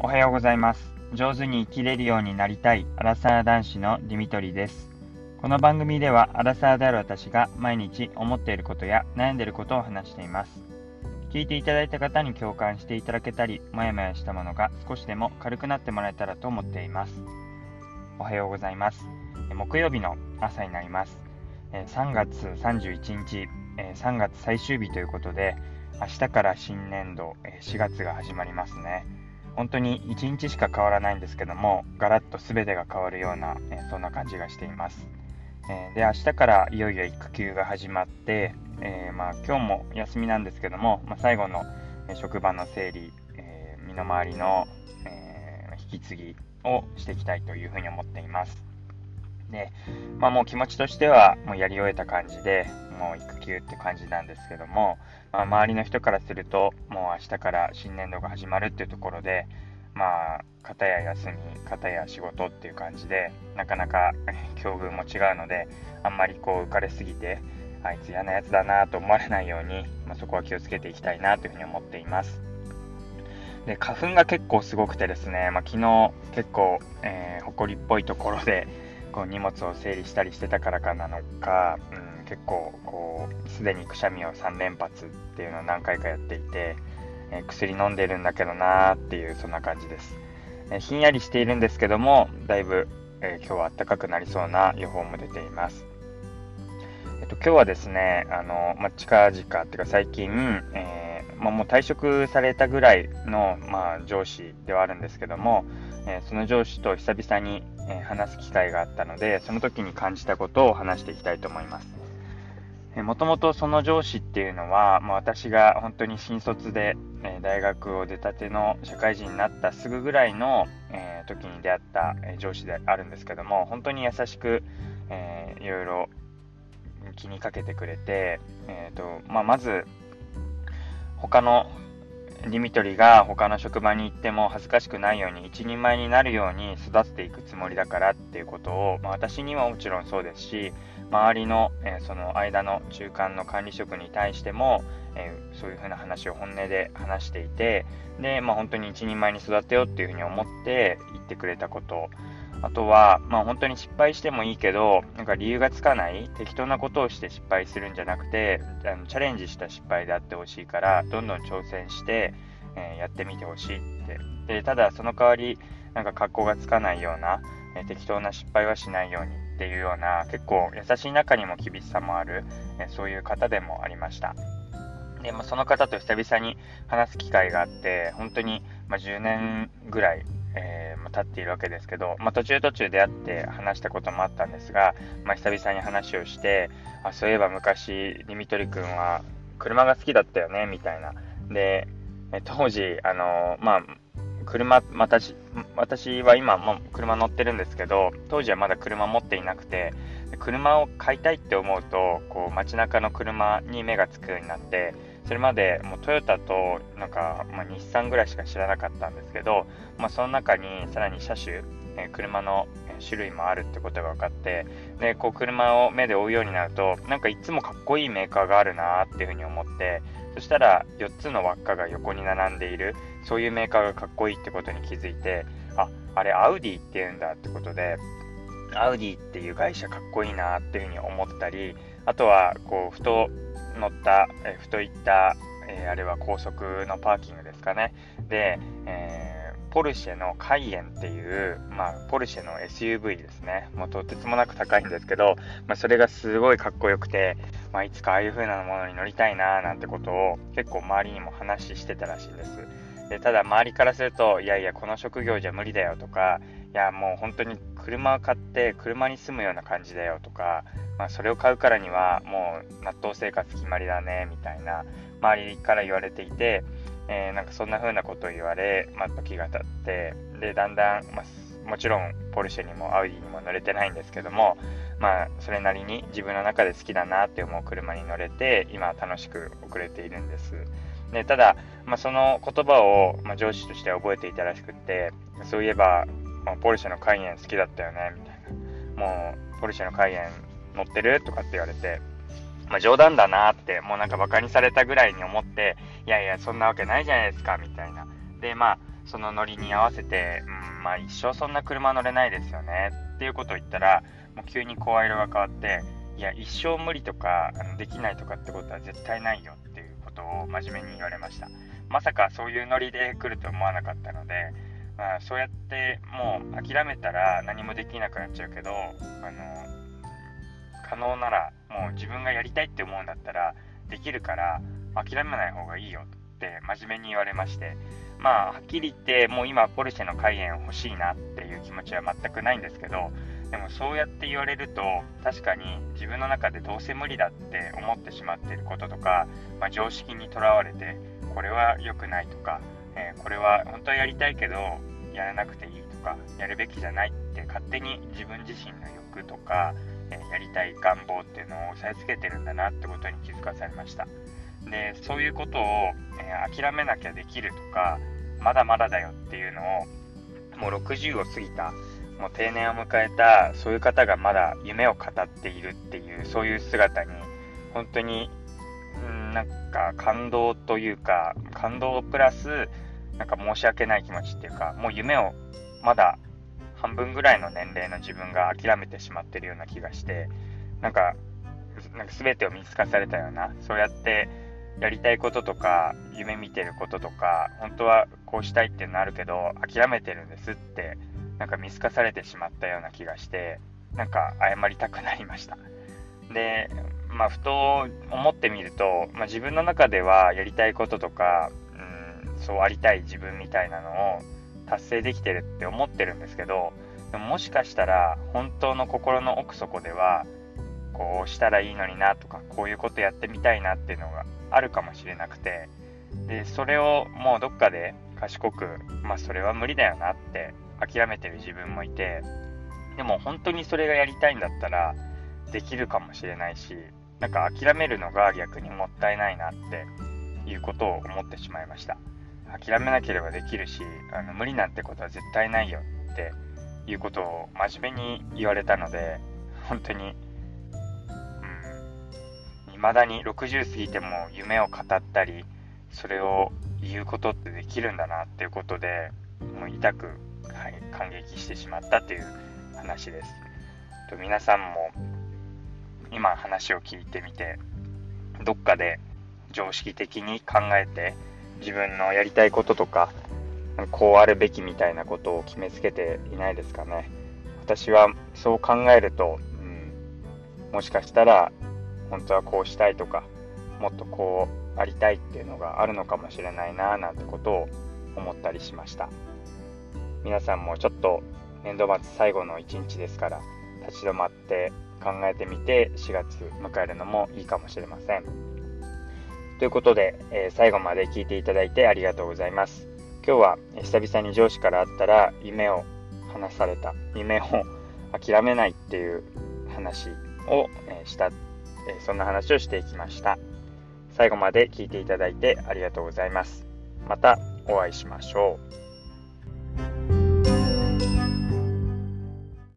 おはようございます。上手に生きれるようになりたいアラサー男子のディミトリです。この番組ではアラサーである私が毎日思っていることや悩んでいることを話しています。聞いていただいた方に共感していただけたり、もやもやしたものが少しでも軽くなってもらえたらと思っています。おはようございます。木曜日の朝になります。3月31日、3月最終日ということで、明日から新年度4月が始まりますね。本当に1日しか変わらないんですけども、ガラッと全てが変わるような、えそんな感じがしています。えで、明日からいよいよ育休が始まって、えー、まあ、今日も休みなんですけども、まあ、最後の職場の整理、えー、身の回りの、えー、引き継ぎをしていきたいというふうに思っています。で、まあ、もう気持ちとしてはもうやり終えた感じで、もう育休って感じなんですけども、まあ、周りの人からすると、もう明日から新年度が始まるっていうところで、まあ、片や休み、片や仕事っていう感じで、なかなか 境遇も違うので、あんまりこう浮かれすぎて、あいつ嫌なやつだなと思われないように、まあ、そこは気をつけていきたいなというふうに思っています。で花粉が結構すごくてですね、まあ、昨日結構、えー、埃っぽいところでこう荷物を整理したりしてたからかなのか、うん、結構こうすでにくしゃみを3連発っていうのを何回かやっていて、えー、薬飲んでるんだけどなーっていうそんな感じです、えー、ひんやりしているんですけどもだいぶ、え今日は暖かくなりそうな予報も出ています。えっと、今日はですね、あの、まあ、近々っていうか最近、え、まあ、もう退職されたぐらいの、まあ、上司ではあるんですけども、えー、その上司と久々に、えー、話す機会があったので、その時に感じたことを話していきたいと思います。もともとその上司っていうのは、まあ、私が本当に新卒で、え大学を出たての社会人になったすぐぐらいの、え時に出会った、え上司であるんですけども、本当に優しく、えいろいろ気にかけてくれて、えーとまあ、まず他のディミトリが他の職場に行っても恥ずかしくないように一人前になるように育てていくつもりだからっていうことを、まあ、私にはもちろんそうですし周りの、えー、その間の中間の管理職に対しても、えー、そういうふうな話を本音で話していてで、まあ、本当に一人前に育てようっていうふうに思って言ってくれたことあとは、まあ本当に失敗してもいいけど、なんか理由がつかない適当なことをして失敗するんじゃなくて、あのチャレンジした失敗であってほしいから、どんどん挑戦して、えー、やってみてほしいって。で、ただその代わり、なんか格好がつかないような、えー、適当な失敗はしないようにっていうような、結構優しい中にも厳しさもある、えー、そういう方でもありました。で、まあ、その方と久々に話す機会があって、本当に、まあ、10年ぐらいえー、経っているわけですけど、まあ、途中途中出会って話したこともあったんですが、まあ、久々に話をしてあそういえば昔ディミトリ君は車が好きだったよねみたいな。で当時あのまあ車私私は今も車乗ってるんですけど当時はまだ車持っていなくて車を買いたいって思うとこう街中の車に目がつくようになってそれまでもうトヨタとなんか、まあ、日産ぐらいしか知らなかったんですけど、まあ、その中にさらに車種、え、車の種類もあるってことが分かってでこう車を目で追うようになるとなんかいつもかっこいいメーカーがあるなっていうふうに思ってそしたら4つの輪っかが横に並んでいるそういうメーカーがかっこいいってことに気づいてああれアウディって言うんだってことでアウディっていう会社かっこいいなっていうふうに思ったりあとはこうふと乗った、えー、ふと行った、えー、あれは高速のパーキングですかね。で、え、ポルシェのカイエンっていう、まあ、ポルシェの SUV ですね。もうとてつもなく高いんですけど、まあ、それがすごいかっこよくて、まあ、いつかああいう風なものに乗りたいななんてことを結構周りにも話してたらしいです。でただ周りからすると、いやいや、この職業じゃ無理だよとか、いや、もう本当に車を買って車に住むような感じだよとか、まあ、それを買うからにはもう納豆生活決まりだねみたいな周りから言われていて、えー、なんかそんな風なことを言われ、まあ、時が経ってでだんだん、まあ、もちろんポルシェにもアウディにも乗れてないんですけども、まあ、それなりに自分の中で好きだなって思う車に乗れて今楽しく送れているんです。でただ、まあ、その言葉を、まあ、上司として覚えていたらしくってそういえば、まあ、ポルシェのカイエン好きだったよねみたいなもうポルシェのカイエン乗ってるとかって言われて、まあ、冗談だなって、もうなんかバカにされたぐらいに思って、いやいや、そんなわけないじゃないですか、みたいな。で、まあ、そのノリに合わせて、うん、まあ一生そんな車乗れないですよねっていうことを言ったら、もう急に声色が変わって、いや、一生無理とか、できないとかってことは絶対ないよっていうことを真面目に言われました。まさかそういうノリで来ると思わなかったので、まあ、そうやってもう諦めたら何もできなくなっちゃうけど、あの、可能ならもう自分がやりたいって思うんだったらできるから諦めない方がいいよって真面目に言われましてまあはっきり言ってもう今ポルシェのカイエン欲しいなっていう気持ちは全くないんですけどでもそうやって言われると確かに自分の中でどうせ無理だって思ってしまっていることとか、まあ、常識にとらわれてこれは良くないとか、えー、これは本当はやりたいけどやらなくていいとかやるべきじゃないって勝手に自分自身の欲とか、えー、やりたい願望っていうのを押さえつけてるんだなってことに気づかされました。でそういうことを、えー、諦めなきゃできるとかまだまだだよっていうのをもう60を過ぎたもう定年を迎えたそういう方がまだ夢を語っているっていうそういう姿に本当にんなんか感動というか感動プラスなんか申し訳ない気持ちっていうかもう夢をまだ半分ぐらいの年齢の自分が諦めてしまってるような気がしてなんかなんか全てを見透かされたようなそうやってやりたいこととか夢見てることとか本当はこうしたいっていうのあるけど諦めてるんですってなんか見透かされてしまったような気がしてなんか謝りたくなりました。でまあふと思ってみると、まあ、自分の中ではやりたいこととか、うん、そうありたい自分みたいなのを達成できてるって思ってるんですけどでももしかしたら本当の心の奥底ではこうしたらいいのになとかこういうことやってみたいなっていうのがあるかもしれなくてでそれをもうどっかで賢くまあそれは無理だよなって諦めてる自分もいてでも本当にそれがやりたいんだったらできるかもしれないしなんか諦めるのが逆にもったいないなっていうことを思ってしまいました。諦めなければできるしあの無理なんてことは絶対ないよっていうことを真面目に言われたので本当にうん未だに60過ぎても夢を語ったりそれを言うことってできるんだなっていうことでもう痛くはい、感激してしまったという話です。と皆さんも今話を聞いてみてどっかで常識的に考えて自分のやりたいこととかこうあるべきみたいなことを決めつけていないですかね。私はそう考えると、うん、もしかしたら本当はこうしたいとかもっとこうありたいっていうのがあるのかもしれないななんてことを思ったりしました。皆さんもちょっと年度末最後の1日ですから立ち止まって考えてみて4月迎えるのもいいかもしれません。ということで、えー、最後まで聞いていただいてありがとうございます。今日は久々に上司から会ったら夢を話された夢を諦めないっていう話を、した、えそんな話をしていきました。最後まで聞いていただいてありがとうございます。またお会いしましょう。